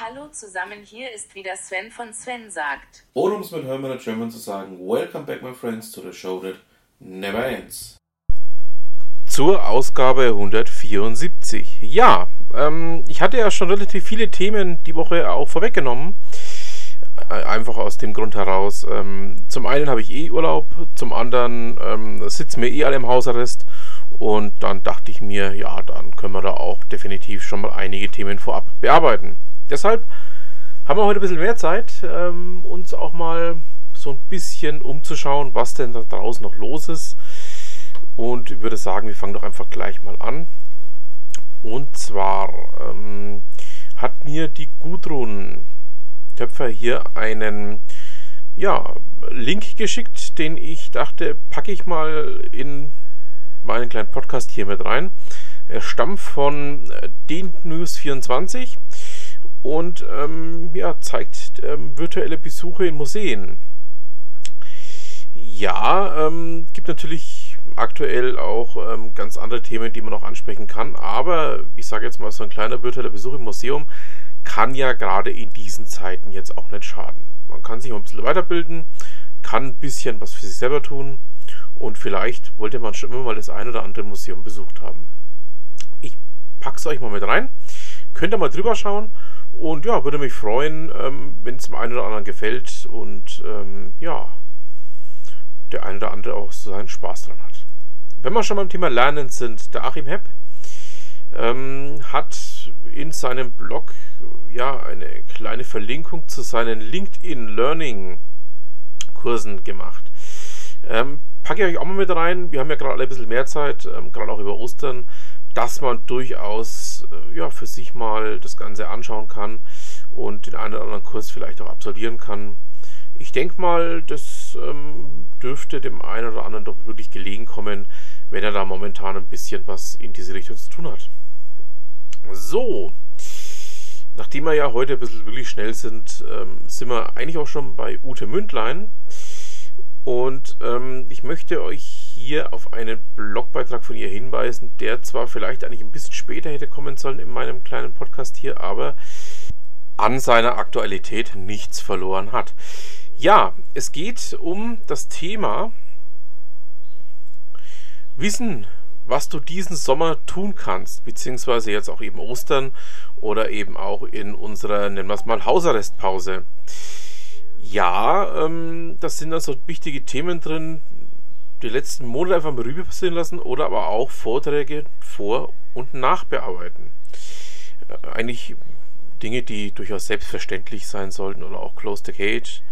Hallo zusammen, hier ist wieder Sven von Sven sagt. Oder um es mit Hermann German zu sagen, Welcome back my friends to the show that never ends. Zur Ausgabe 174. Ja, ähm, ich hatte ja schon relativ viele Themen die Woche auch vorweggenommen. Äh, einfach aus dem Grund heraus, ähm, zum einen habe ich eh Urlaub, zum anderen ähm, sitzen wir eh alle im Hausarrest und dann dachte ich mir, ja, dann können wir da auch definitiv schon mal einige Themen vorab bearbeiten. Deshalb haben wir heute ein bisschen mehr Zeit, ähm, uns auch mal so ein bisschen umzuschauen, was denn da draußen noch los ist. Und ich würde sagen, wir fangen doch einfach gleich mal an. Und zwar ähm, hat mir die Gudrun Töpfer hier einen ja, Link geschickt, den ich dachte, packe ich mal in meinen kleinen Podcast hier mit rein. Er stammt von äh, den News 24 und ähm, ja, zeigt ähm, virtuelle Besuche in Museen. Ja, ähm, gibt natürlich aktuell auch ähm, ganz andere Themen, die man auch ansprechen kann, aber ich sage jetzt mal, so ein kleiner virtueller Besuch im Museum kann ja gerade in diesen Zeiten jetzt auch nicht schaden. Man kann sich ein bisschen weiterbilden, kann ein bisschen was für sich selber tun und vielleicht wollte man schon immer mal das ein oder andere Museum besucht haben. Ich packe es euch mal mit rein. Könnt ihr mal drüber schauen und ja, würde mich freuen, ähm, wenn es dem einen oder anderen gefällt und ähm, ja, der eine oder andere auch so seinen Spaß dran hat. Wenn wir schon beim Thema Lernen sind, der Achim Hepp ähm, hat in seinem Blog ja eine kleine Verlinkung zu seinen LinkedIn Learning Kursen gemacht. Ähm, packe ich euch auch mal mit rein. Wir haben ja gerade alle ein bisschen mehr Zeit, ähm, gerade auch über Ostern, dass man durchaus äh, ja, für sich mal das Ganze anschauen kann und den einen oder anderen Kurs vielleicht auch absolvieren kann. Ich denke mal, das ähm, dürfte dem einen oder anderen doch wirklich gelegen kommen, wenn er da momentan ein bisschen was in diese Richtung zu tun hat. So, nachdem wir ja heute ein bisschen wirklich schnell sind, ähm, sind wir eigentlich auch schon bei Ute Mündlein. Und ähm, ich möchte euch hier auf einen Blogbeitrag von ihr hinweisen, der zwar vielleicht eigentlich ein bisschen später hätte kommen sollen in meinem kleinen Podcast hier, aber an seiner Aktualität nichts verloren hat. Ja, es geht um das Thema Wissen, was du diesen Sommer tun kannst, beziehungsweise jetzt auch eben Ostern oder eben auch in unserer, nennen wir es mal, Hausarrestpause. Ja, ähm, das sind also wichtige Themen drin, die letzten Monate einfach mal Rübe passieren lassen oder aber auch Vorträge vor- und nachbearbeiten. Äh, eigentlich Dinge, die durchaus selbstverständlich sein sollten oder auch Close the Cage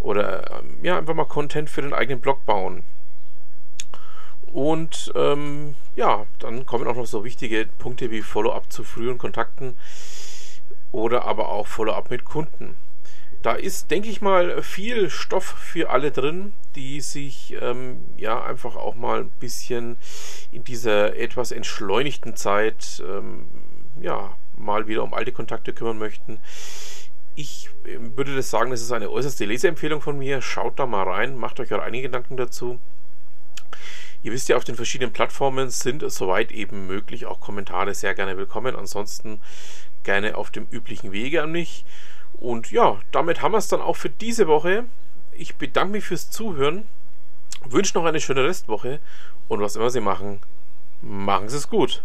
oder ähm, ja, einfach mal Content für den eigenen Blog bauen. Und ähm, ja, dann kommen auch noch so wichtige Punkte wie Follow-up zu früheren Kontakten oder aber auch Follow-up mit Kunden. Da ist, denke ich mal, viel Stoff für alle drin, die sich ähm, ja einfach auch mal ein bisschen in dieser etwas entschleunigten Zeit ähm, ja mal wieder um alte Kontakte kümmern möchten. Ich ähm, würde das sagen, das ist eine äußerste Leseempfehlung von mir. Schaut da mal rein, macht euch auch einige Gedanken dazu. Ihr wisst ja, auf den verschiedenen Plattformen sind soweit eben möglich auch Kommentare sehr gerne willkommen. Ansonsten gerne auf dem üblichen Wege an mich. Und ja, damit haben wir es dann auch für diese Woche. Ich bedanke mich fürs Zuhören, wünsche noch eine schöne Restwoche und was immer Sie machen, machen Sie es gut.